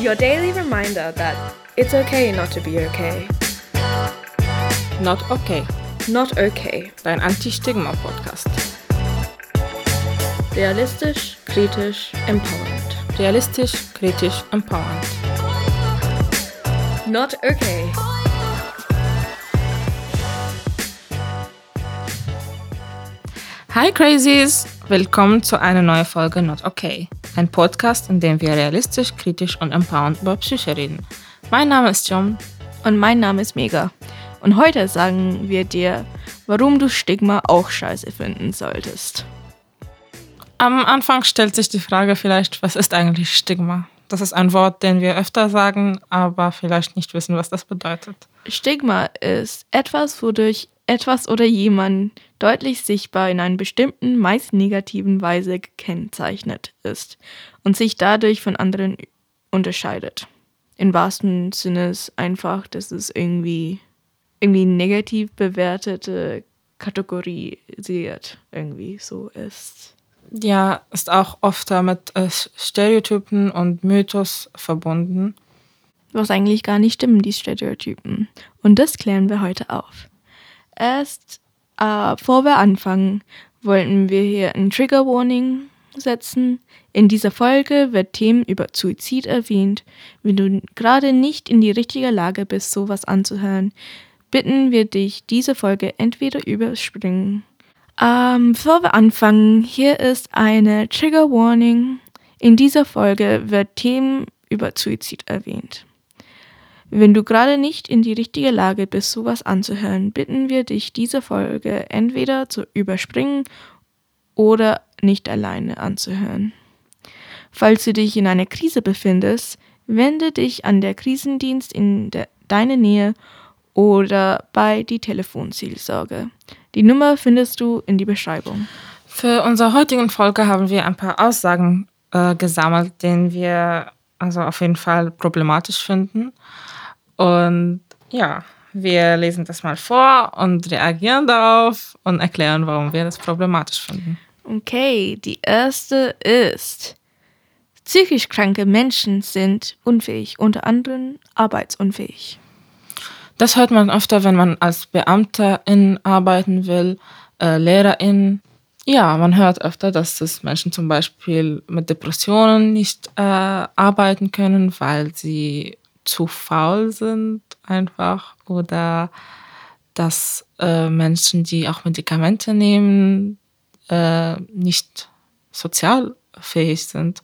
Your daily reminder that it's okay not to be okay. Not okay. Not okay. Dein Anti-Stigma-Podcast. Realistisch, kritisch, empowernd. Realistisch, kritisch, empowernd. Not okay. Hi Crazies! Willkommen zu einer neuen Folge Not Okay. Ein Podcast, in dem wir realistisch, kritisch und empowernd über Psyche reden. Mein Name ist John. Und mein Name ist Mega. Und heute sagen wir dir, warum du Stigma auch scheiße finden solltest. Am Anfang stellt sich die Frage vielleicht, was ist eigentlich Stigma? Das ist ein Wort, den wir öfter sagen, aber vielleicht nicht wissen, was das bedeutet. Stigma ist etwas, wodurch etwas oder jemand deutlich sichtbar in einer bestimmten, meist negativen Weise gekennzeichnet ist und sich dadurch von anderen unterscheidet. Im wahrsten Sinne ist einfach, dass es irgendwie, irgendwie negativ bewertete kategorisiert irgendwie so ist. Ja, ist auch oft mit äh, Stereotypen und Mythos verbunden. Was eigentlich gar nicht stimmen, die Stereotypen. Und das klären wir heute auf. Erst, äh, bevor wir anfangen, wollten wir hier ein Trigger Warning setzen. In dieser Folge wird Themen über Suizid erwähnt. Wenn du gerade nicht in die richtige Lage bist, sowas anzuhören, bitten wir dich, diese Folge entweder überspringen. Ähm, bevor wir anfangen, hier ist eine Trigger Warning. In dieser Folge wird Themen über Suizid erwähnt. Wenn du gerade nicht in die richtige Lage bist, sowas anzuhören, bitten wir dich, diese Folge entweder zu überspringen oder nicht alleine anzuhören. Falls du dich in einer Krise befindest, wende dich an der Krisendienst in de deiner Nähe oder bei die Telefonseelsorge. Die Nummer findest du in die Beschreibung. Für unsere heutigen Folge haben wir ein paar Aussagen äh, gesammelt, den wir also auf jeden Fall problematisch finden. Und ja, wir lesen das mal vor und reagieren darauf und erklären, warum wir das problematisch finden. Okay, die erste ist, psychisch kranke Menschen sind unfähig, unter anderem arbeitsunfähig. Das hört man öfter, wenn man als Beamterin arbeiten will, äh, Lehrerin. Ja, man hört öfter, dass das Menschen zum Beispiel mit Depressionen nicht äh, arbeiten können, weil sie zu faul sind einfach oder dass äh, Menschen, die auch Medikamente nehmen, äh, nicht sozialfähig sind,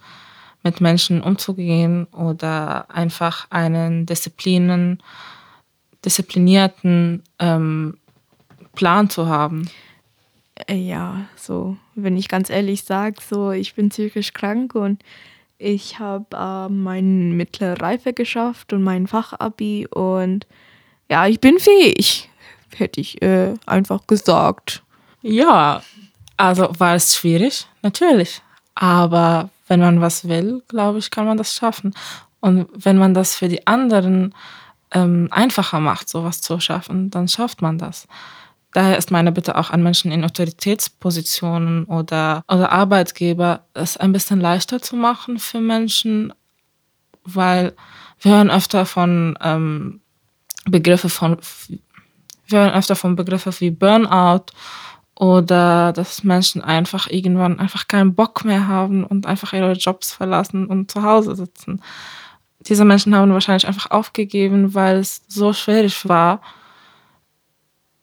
mit Menschen umzugehen oder einfach einen Disziplinen, disziplinierten ähm, Plan zu haben. Ja, so, wenn ich ganz ehrlich sage, so, ich bin psychisch krank und ich habe äh, meine mittlere Reife geschafft und mein Fachabi und ja, ich bin fähig, hätte ich äh, einfach gesagt. Ja, also war es schwierig, natürlich. Aber wenn man was will, glaube ich, kann man das schaffen. Und wenn man das für die anderen ähm, einfacher macht, sowas zu schaffen, dann schafft man das. Daher ist meine Bitte auch an Menschen in Autoritätspositionen oder, oder Arbeitgeber, es ein bisschen leichter zu machen für Menschen, weil wir hören öfter von ähm, Begriffe von wir hören öfter von Begriffen wie Burnout oder dass Menschen einfach irgendwann einfach keinen Bock mehr haben und einfach ihre Jobs verlassen und zu Hause sitzen. Diese Menschen haben wahrscheinlich einfach aufgegeben, weil es so schwierig war,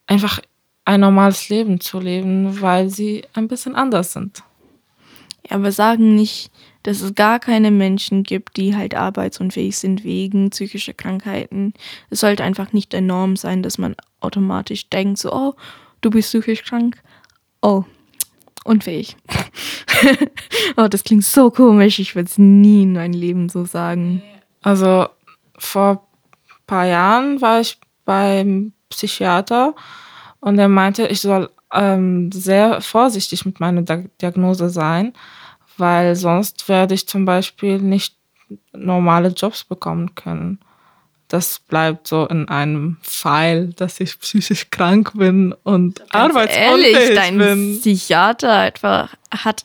einfach ein normales Leben zu leben, weil sie ein bisschen anders sind. Ja, wir sagen nicht, dass es gar keine Menschen gibt, die halt arbeitsunfähig sind wegen psychischer Krankheiten. Es sollte einfach nicht der Norm sein, dass man automatisch denkt, so, oh, du bist psychisch krank. Oh, unfähig. oh, das klingt so komisch. Ich würde es nie in meinem Leben so sagen. Also vor ein paar Jahren war ich beim Psychiater und er meinte, ich soll ähm, sehr vorsichtig mit meiner Diagnose sein, weil sonst werde ich zum Beispiel nicht normale Jobs bekommen können. Das bleibt so in einem Pfeil, dass ich psychisch krank bin und arbeitsunfähig ehrlich, dein bin. Psychiater einfach hat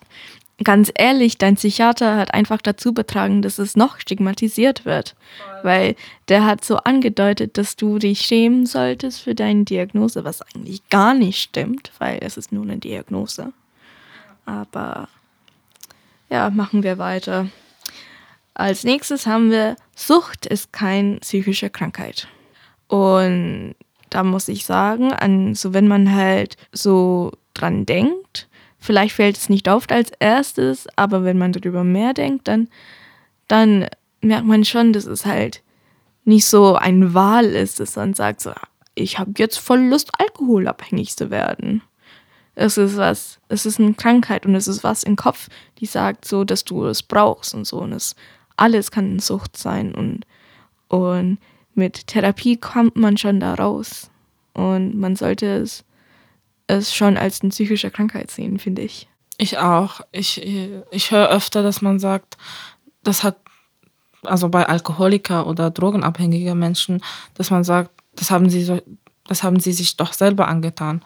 ganz ehrlich, dein Psychiater hat einfach dazu betragen, dass es noch stigmatisiert wird. Weil der hat so angedeutet, dass du dich schämen solltest für deine Diagnose, was eigentlich gar nicht stimmt, weil es ist nur eine Diagnose. Aber ja, machen wir weiter. Als nächstes haben wir Sucht ist keine psychische Krankheit. Und da muss ich sagen, an, so wenn man halt so dran denkt, vielleicht fällt es nicht auf als erstes, aber wenn man darüber mehr denkt, dann, dann merkt man schon, dass es halt nicht so eine Wahl ist, dass man sagt, so, ich habe jetzt voll Lust, alkoholabhängig zu werden. Es ist was, es ist eine Krankheit und es ist was im Kopf, die sagt so, dass du es brauchst und so. Und es alles kann eine Sucht sein und, und mit Therapie kommt man schon da raus. Und man sollte es, es schon als eine psychische Krankheit sehen, finde ich. Ich auch. Ich, ich höre öfter, dass man sagt, das hat, also bei Alkoholiker oder drogenabhängigen Menschen, dass man sagt, das haben sie, so, das haben sie sich doch selber angetan.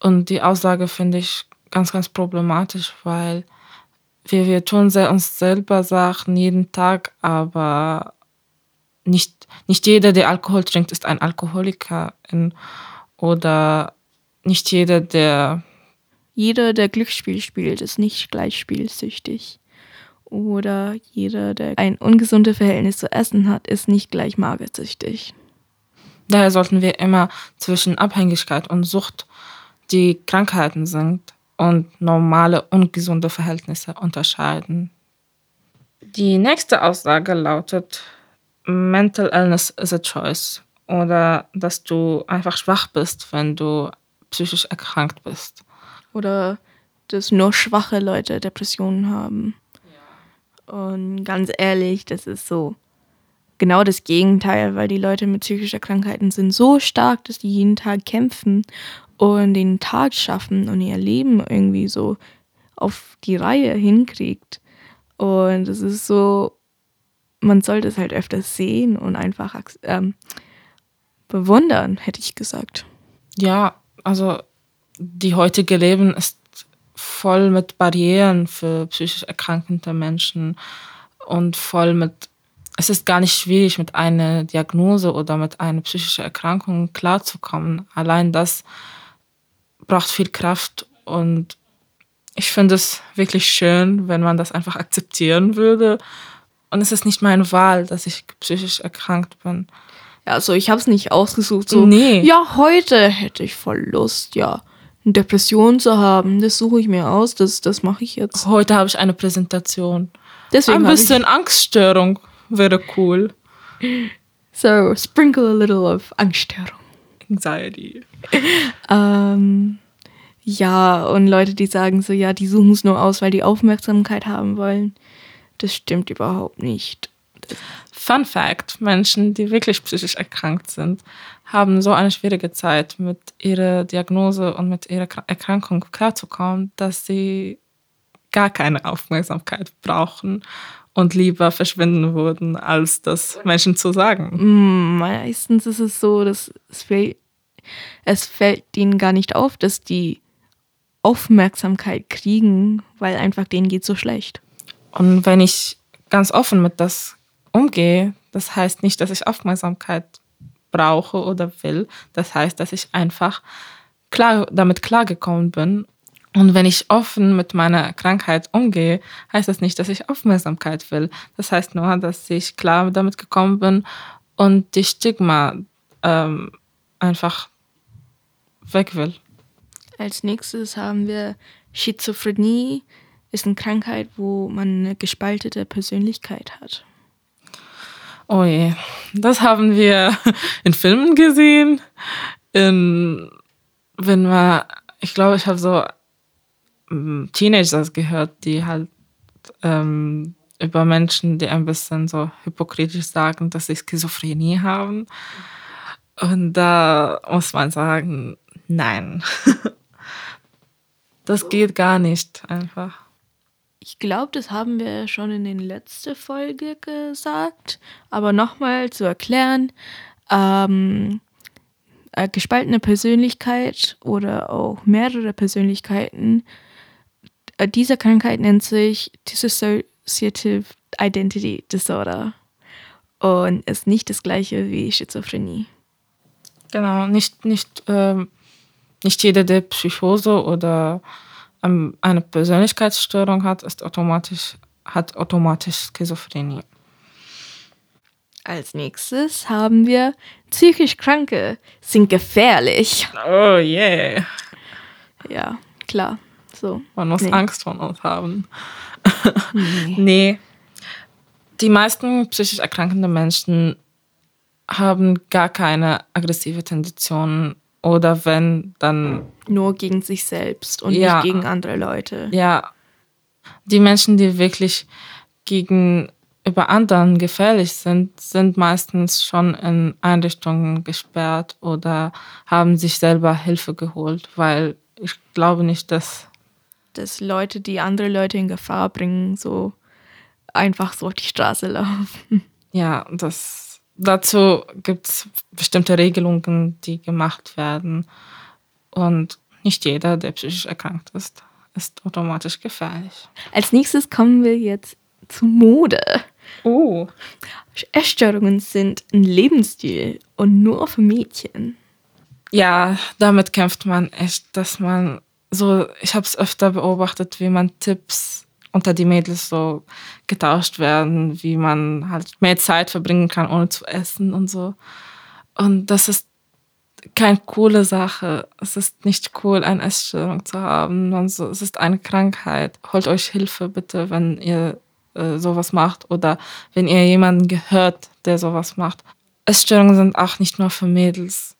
Und die Aussage finde ich ganz, ganz problematisch, weil wir, wir tun uns selber Sachen jeden Tag, aber nicht, nicht jeder, der Alkohol trinkt, ist ein Alkoholiker. Oder nicht jeder, der. Jeder, der Glücksspiel spielt, ist nicht gleich spielsüchtig. Oder jeder, der ein ungesundes Verhältnis zu Essen hat, ist nicht gleich magersüchtig. Daher sollten wir immer zwischen Abhängigkeit und Sucht, die Krankheiten sind, und normale ungesunde Verhältnisse unterscheiden. Die nächste Aussage lautet, Mental Illness is a choice oder dass du einfach schwach bist, wenn du psychisch erkrankt bist. Oder dass nur schwache Leute Depressionen haben. Ja. Und ganz ehrlich, das ist so genau das Gegenteil, weil die Leute mit psychischen Krankheiten sind so stark, dass die jeden Tag kämpfen und den Tag schaffen und ihr Leben irgendwie so auf die Reihe hinkriegt. Und es ist so, man sollte es halt öfters sehen und einfach ähm, bewundern, hätte ich gesagt. Ja, also die heutige Leben ist voll mit Barrieren für psychisch erkrankte Menschen und voll mit es ist gar nicht schwierig, mit einer Diagnose oder mit einer psychischen Erkrankung klarzukommen. Allein das braucht viel Kraft und ich finde es wirklich schön, wenn man das einfach akzeptieren würde. Und es ist nicht meine Wahl, dass ich psychisch erkrankt bin. Ja, also ich habe es nicht ausgesucht. So, nee. Ja, heute hätte ich voll Lust, ja, eine Depression zu haben. Das suche ich mir aus, das, das mache ich jetzt. Heute habe ich eine Präsentation. Deswegen Ein bisschen Angststörung wäre cool. So, sprinkle a little of Angststörung. Anxiety. ähm, ja, und Leute, die sagen so, ja, die suchen es nur aus, weil die Aufmerksamkeit haben wollen. Das stimmt überhaupt nicht. Fun Fact: Menschen, die wirklich psychisch erkrankt sind, haben so eine schwierige Zeit, mit ihrer Diagnose und mit ihrer Erkrankung klarzukommen, dass sie gar keine Aufmerksamkeit brauchen und lieber verschwinden würden, als das Menschen zu sagen. Mm, meistens ist es so, dass es fällt, es fällt ihnen gar nicht auf, dass die Aufmerksamkeit kriegen, weil einfach denen geht so schlecht. Und wenn ich ganz offen mit das umgehe, das heißt nicht, dass ich Aufmerksamkeit brauche oder will. Das heißt, dass ich einfach klar, damit klargekommen bin. Und wenn ich offen mit meiner Krankheit umgehe, heißt das nicht, dass ich Aufmerksamkeit will. Das heißt nur, dass ich klar damit gekommen bin und die Stigma ähm, einfach weg will. Als nächstes haben wir Schizophrenie, ist eine Krankheit, wo man eine gespaltete Persönlichkeit hat. Oh je, das haben wir in Filmen gesehen. In, wenn man, ich glaube, ich habe so ähm, Teenagers gehört, die halt ähm, über Menschen, die ein bisschen so hypokritisch sagen, dass sie Schizophrenie haben. Und da muss man sagen, nein. das geht gar nicht einfach. Ich glaube, das haben wir schon in den letzten Folge gesagt. Aber nochmal zu erklären, ähm, äh, gespaltene Persönlichkeit oder auch mehrere Persönlichkeiten äh, diese Krankheit nennt sich Dissociative Identity Disorder und ist nicht das gleiche wie Schizophrenie. Genau, nicht, nicht, ähm, nicht jeder, der Psychose oder eine Persönlichkeitsstörung hat, ist automatisch, hat automatisch Schizophrenie. Als nächstes haben wir psychisch Kranke sind gefährlich. Oh yeah. Ja, klar. So. Man muss Nee. Angst vor uns haben. Nee. Nee. Die meisten psychisch erkrankenden Menschen haben gar keine aggressive Tendenzen oder wenn, dann Nur gegen sich selbst und Ja. nicht gegen andere Leute. ja, die Menschen, die wirklich gegenüber anderen gefährlich sind, sind meistens schon in Einrichtungen gesperrt oder haben sich selber Hilfe geholt, weil ich glaube nicht, dass Dass Leute, die andere Leute in Gefahr bringen, so einfach so auf die Straße laufen. Ja, das, dazu gibt es bestimmte Regelungen, die gemacht werden. Und nicht jeder, der psychisch erkrankt ist, ist automatisch gefährlich. Als nächstes kommen wir jetzt zu Mode. Oh. Essstörungen sind ein Lebensstil und nur für Mädchen. Ja, damit kämpft man echt, dass man so, ich habe es öfter beobachtet, wie man Tipps unter die Mädels so getauscht werden, wie man halt mehr Zeit verbringen kann, ohne zu essen und so. Und das ist keine coole Sache. Es ist nicht cool, eine Essstörung zu haben. Es ist eine Krankheit. Holt euch Hilfe bitte, wenn ihr äh, sowas macht oder wenn ihr jemanden gehört, der sowas macht. Essstörungen sind auch nicht nur für Mädels.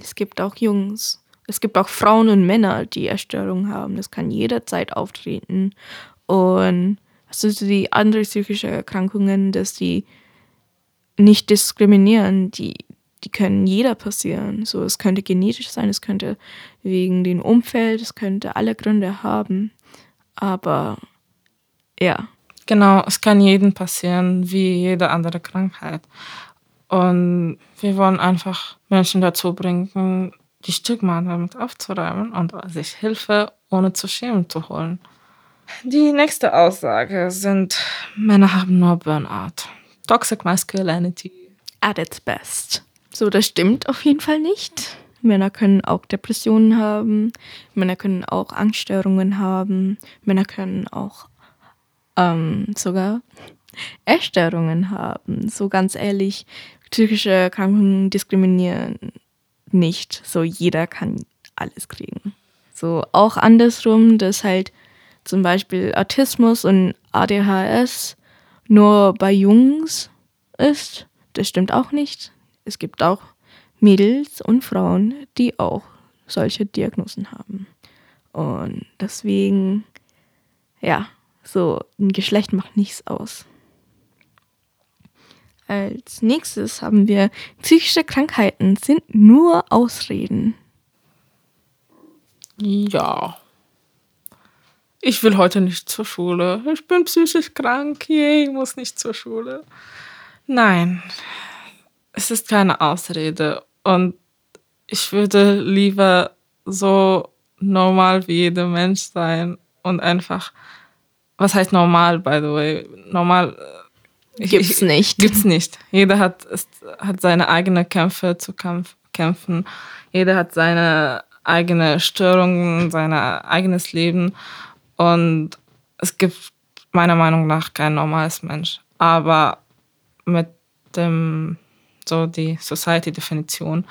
Es gibt auch Jungs. Es gibt auch Frauen und Männer, die Essstörungen haben. Das kann jederzeit auftreten. Und das sind die andere psychische Erkrankungen, dass die nicht diskriminieren. Die, die können jeder passieren. So, es könnte genetisch sein, es könnte wegen dem Umfeld, es könnte alle Gründe haben. Aber ja, Genau, es kann jedem passieren, wie jede andere Krankheit. Und wir wollen einfach Menschen dazu bringen, die Stigma damit aufzuräumen und sich Hilfe ohne zu schämen zu holen. Die nächste Aussage sind, Männer haben nur Burnout. Toxic Masculinity. at its best. So, das stimmt auf jeden Fall nicht. Männer können auch Depressionen haben, Männer können auch Angststörungen haben, Männer können auch ähm, sogar Essstörungen haben. So ganz ehrlich, psychische Erkrankungen diskriminieren nicht. So jeder kann alles kriegen. So auch andersrum, dass halt zum Beispiel Autismus und ADHS nur bei Jungs ist. Das stimmt auch nicht. Es gibt auch Mädels und Frauen, die auch solche Diagnosen haben. Und deswegen, ja, so ein Geschlecht macht nichts aus. Als nächstes haben wir psychische Krankheiten sind nur Ausreden. Ja. Ich will heute nicht zur Schule. Ich bin psychisch krank. Yay, ich muss nicht zur Schule. Nein, es ist keine Ausrede. Und ich würde lieber so normal wie jeder Mensch sein und einfach, was heißt normal, by the way? Normal äh, Gibt's ich- nicht. Gibt's nicht. Jeder hat, ist, hat seine eigenen Kämpfe zu kämpf, kämpfen. Jeder hat seine eigene Störungen, sein eigenes Leben. Und es gibt meiner Meinung nach kein normales Mensch. Aber mit dem, so die Society-Definition,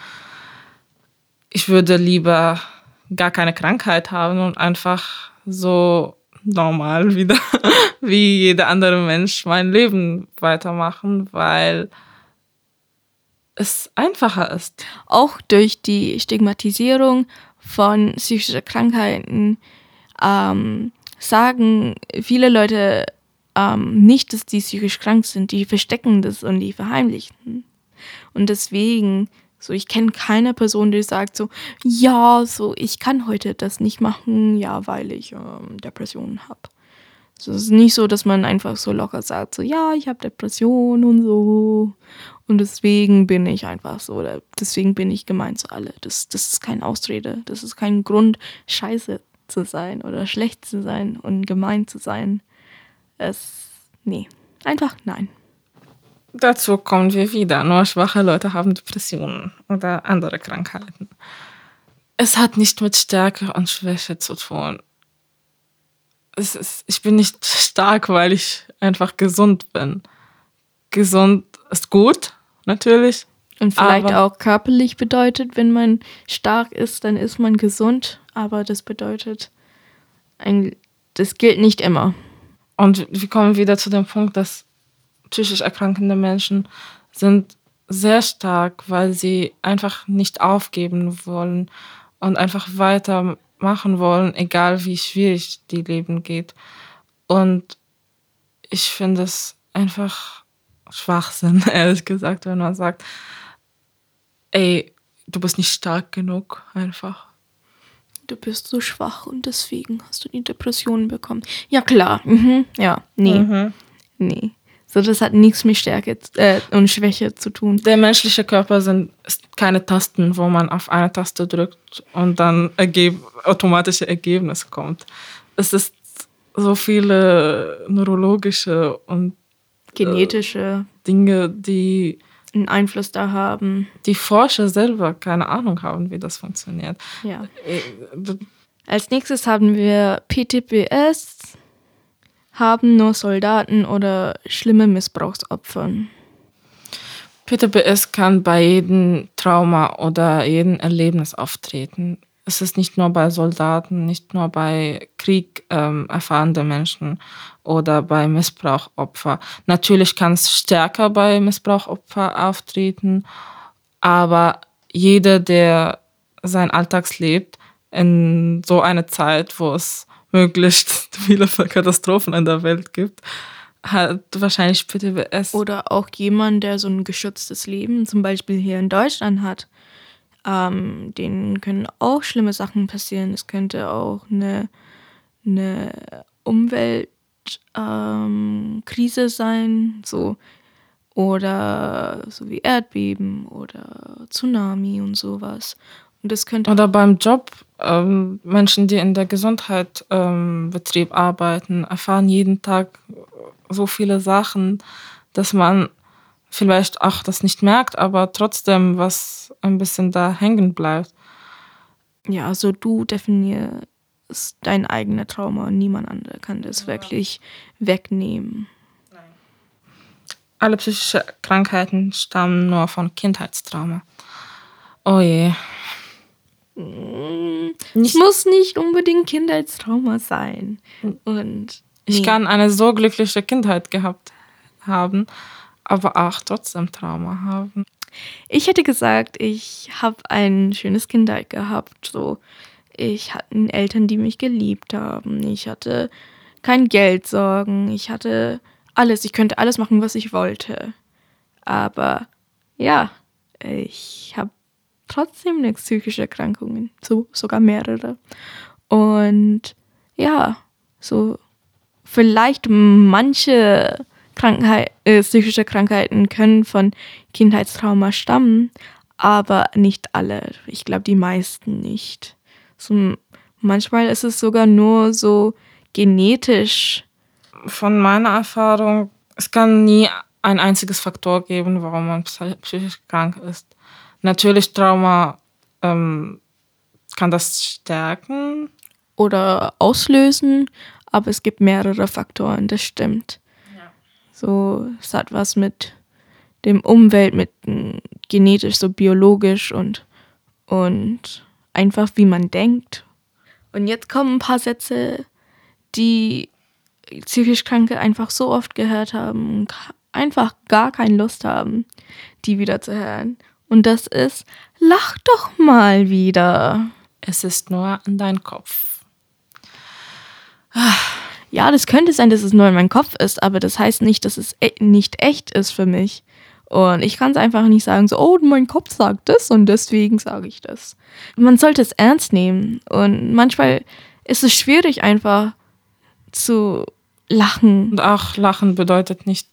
ich würde lieber gar keine Krankheit haben und einfach so normal wieder wie jeder andere Mensch mein Leben weitermachen, weil es einfacher ist. auch durch die Stigmatisierung von psychischen Krankheiten ähm, sagen viele Leute ähm, nicht, dass die psychisch krank sind. Die verstecken das und die verheimlichen. Und deswegen, so ich kenne keine Person, die sagt so, ja, so ich kann heute das nicht machen, ja, weil ich ähm, Depressionen habe. Es ist nicht so, dass man einfach so locker sagt, so ja, ich habe Depressionen und so. Und deswegen bin ich einfach so, oder deswegen bin ich gemein zu alle. Das, das ist keine Ausrede, das ist kein Grund, scheiße zu sein oder schlecht zu sein und gemein zu sein. Es, nee, einfach nein. Dazu kommen wir wieder. Nur schwache Leute haben Depressionen oder andere Krankheiten. Es hat nicht mit Stärke und Schwäche zu tun. Es ist, ich bin nicht stark, weil ich einfach gesund bin. Gesund ist gut, natürlich. Und vielleicht auch körperlich bedeutet, wenn man stark ist, dann ist man gesund. Aber das bedeutet, ein, das gilt nicht immer. Und wir kommen wieder zu dem Punkt, dass psychisch erkrankende Menschen sind sehr stark, weil sie einfach nicht aufgeben wollen und einfach weitermachen wollen, egal wie schwierig die Leben geht. Und ich finde es einfach Schwachsinn, ehrlich gesagt, wenn man sagt, ey, du bist nicht stark genug, einfach. Du bist so schwach und deswegen hast du die Depressionen bekommen. Ja, klar. Mhm. Ja, nee. Mhm. Nee. So, das hat nichts mit Stärke äh, und Schwäche zu tun. Der menschliche Körper sind ist keine Tasten, wo man auf eine Taste drückt und dann ergeb automatische Ergebnis kommt. Es ist so viele neurologische und genetische äh, Dinge, die einen Einfluss da haben. Die Forscher selber keine Ahnung haben, wie das funktioniert. Ja. Äh, Als nächstes haben wir PTBS, haben nur Soldaten oder schlimme Missbrauchsopfer. PTBS kann bei jedem Trauma oder jedem Erlebnis auftreten. Es ist nicht nur bei Soldaten, nicht nur bei Krieg ähm, erfahrenen Menschen oder bei Missbrauchopfer. Natürlich kann es stärker bei Missbrauchopfer auftreten, aber jeder, der sein Alltags lebt, in so einer Zeit, wo es möglichst viele Katastrophen in der Welt gibt, hat wahrscheinlich PTBS. Oder auch jemand, der so ein geschütztes Leben zum Beispiel hier in Deutschland hat. Ähm, denen können auch schlimme Sachen passieren. Es könnte auch eine, eine Umweltkrise ähm, sein, so oder so wie Erdbeben oder Tsunami und sowas. Und das könnte oder beim Job ähm, Menschen, die in der Gesundheitsbetrieb ähm, arbeiten, erfahren jeden Tag so viele Sachen, dass man vielleicht auch das nicht merkt, aber trotzdem was ein bisschen da hängen bleibt. Ja, also du definierst dein eigenes Trauma und niemand anderer kann das ja. wirklich wegnehmen. Nein. Alle psychische Krankheiten stammen nur von Kindheitstrauma. Oh je. Es muss nicht unbedingt Kindheitstrauma sein. Und nee. ich kann eine so glückliche Kindheit gehabt haben, aber auch trotzdem Trauma haben. Ich hätte gesagt, ich habe ein schönes Kindheit gehabt. So, ich hatte Eltern, die mich geliebt haben. Ich hatte kein Geldsorgen. Ich hatte alles. Ich könnte alles machen, was ich wollte. Aber ja, ich habe trotzdem eine psychische Erkrankungen, so sogar mehrere. Und ja, so vielleicht manche Krankheit, äh, psychische Krankheiten können von Kindheitstrauma stammen, aber nicht alle. Ich glaube, die meisten nicht. So, manchmal ist es sogar nur so genetisch. Von meiner Erfahrung, es kann nie ein einziges Faktor geben, warum man psychisch krank ist. Natürlich Trauma ähm, kann das stärken. Oder auslösen, aber es gibt mehrere Faktoren, das stimmt. So, es hat was mit dem Umwelt, mit genetisch, so biologisch und, und einfach wie man denkt. Und jetzt kommen ein paar Sätze, die psychisch Kranke einfach so oft gehört haben und einfach gar keine Lust haben, die wieder zu hören. Und das ist, lach doch mal wieder. Es ist nur in deinem Kopf. Ja, das könnte sein, dass es nur in meinem Kopf ist, aber das heißt nicht, dass es e nicht echt ist für mich. Und ich kann es einfach nicht sagen, so, oh, mein Kopf sagt das und deswegen sage ich das. Man sollte es ernst nehmen. Und manchmal ist es schwierig, einfach zu lachen. Und auch lachen bedeutet nicht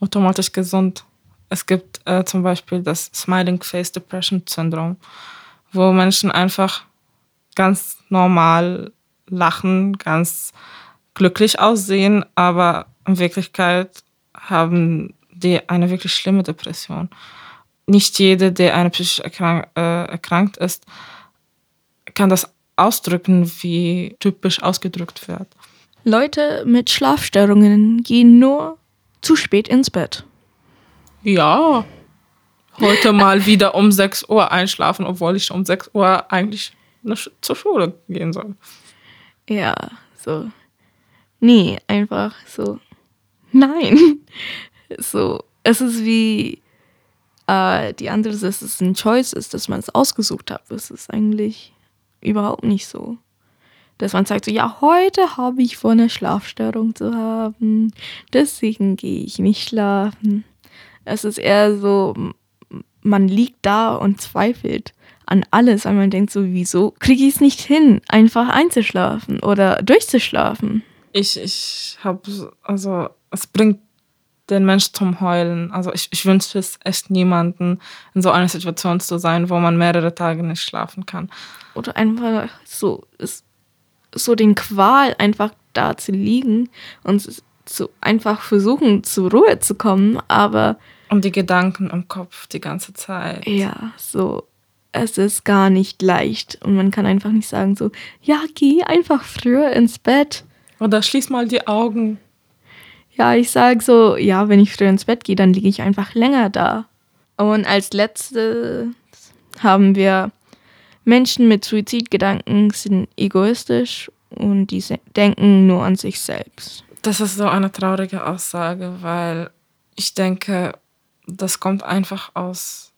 automatisch gesund. Es gibt äh, zum Beispiel das Smiling Face Depression Syndrom, wo Menschen einfach ganz normal lachen, ganz glücklich aussehen, aber in Wirklichkeit haben die eine wirklich schlimme Depression. Nicht jeder, der eine psychisch erkrank, äh, erkrankt ist, kann das ausdrücken, wie typisch ausgedrückt wird. Leute mit Schlafstörungen gehen nur zu spät ins Bett. Ja, heute mal wieder um 6 Uhr einschlafen, obwohl ich um 6 Uhr eigentlich zur Schule gehen soll. Ja, so. Nee, einfach so. Nein. So, es ist wie äh, die andere, dass es ein Choice ist, dass man es ausgesucht hat. Das ist eigentlich überhaupt nicht so. Dass man sagt so, ja, heute habe ich vor, eine Schlafstörung zu haben. Deswegen gehe ich nicht schlafen. Es ist eher so, man liegt da und zweifelt an alles, weil man denkt so, wieso kriege ich es nicht hin, einfach einzuschlafen oder durchzuschlafen? Ich, ich habe, also es bringt den Mensch zum Heulen. Also ich, ich wünsche es echt niemanden, in so einer Situation zu sein, wo man mehrere Tage nicht schlafen kann. Oder einfach so, so den Qual einfach da zu liegen und so einfach versuchen, zur Ruhe zu kommen, aber und die Gedanken im Kopf die ganze Zeit. Ja, so. Es ist gar nicht leicht. Und man kann einfach nicht sagen so, ja, geh einfach früher ins Bett. Oder schließ mal die Augen. Ja, ich sage so, ja, wenn ich früher ins Bett gehe, dann liege ich einfach länger da. Und als letztes haben wir Menschen mit Suizidgedanken sind egoistisch und die denken nur an sich selbst. Das ist so eine traurige Aussage, weil ich denke, das kommt einfach aus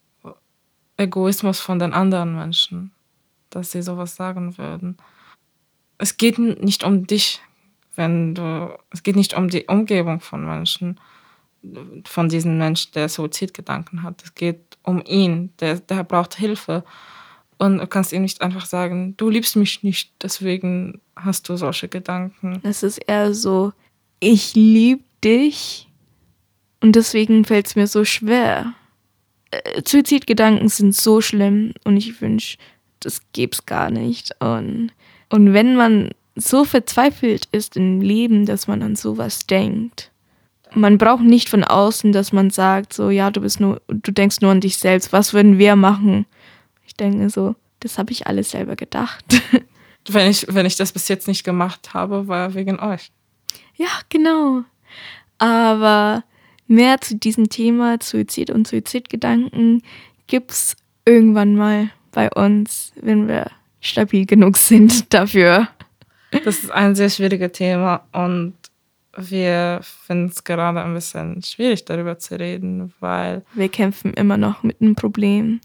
Egoismus von den anderen Menschen, dass sie sowas sagen würden. Es geht nicht um dich, wenn du, es geht nicht um die Umgebung von Menschen, von diesem Menschen, der Suizidgedanken hat. Es geht um ihn, der, der braucht Hilfe. Und du kannst ihm nicht einfach sagen, du liebst mich nicht, deswegen hast du solche Gedanken. Es ist eher so, ich liebe dich und deswegen fällt es mir so schwer. Äh, Suizidgedanken sind so schlimm und ich wünsche, das gäbe es gar nicht. Und, und wenn man so verzweifelt ist im Leben, dass man an sowas denkt, man braucht nicht von außen, dass man sagt, so, ja, du bist nur, du denkst nur an dich selbst, was würden wir machen? Ich denke so, das habe ich alles selber gedacht. Wenn ich, wenn ich das bis jetzt nicht gemacht habe, war wegen euch. Ja, genau. Aber mehr zu diesem Thema Suizid und Suizidgedanken gibt es irgendwann mal bei uns, wenn wir stabil genug sind dafür. Das ist ein sehr schwieriges Thema und wir finden es gerade ein bisschen schwierig, darüber zu reden, weil. Wir kämpfen immer noch mit einem Problem.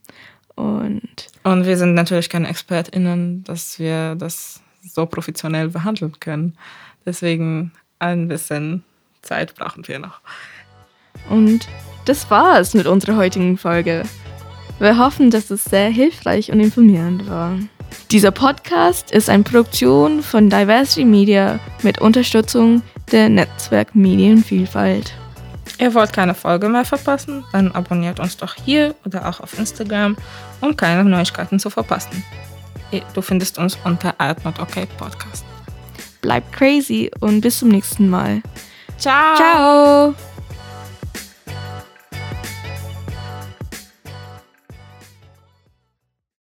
Und, und wir sind natürlich keine ExpertInnen, dass wir das so professionell behandeln können. Deswegen ein bisschen Zeit brauchen wir noch. Und das war's mit unserer heutigen Folge. Wir hoffen, dass es sehr hilfreich und informierend war. Dieser Podcast ist eine Produktion von Diversity Media mit Unterstützung der Netzwerk Medienvielfalt. Ihr wollt keine Folge mehr verpassen? Dann abonniert uns doch hier oder auch auf Instagram, um keine Neuigkeiten zu verpassen. Du findest uns unter Podcast. Bleibt crazy und bis zum nächsten Mal. Ciao. Ciao.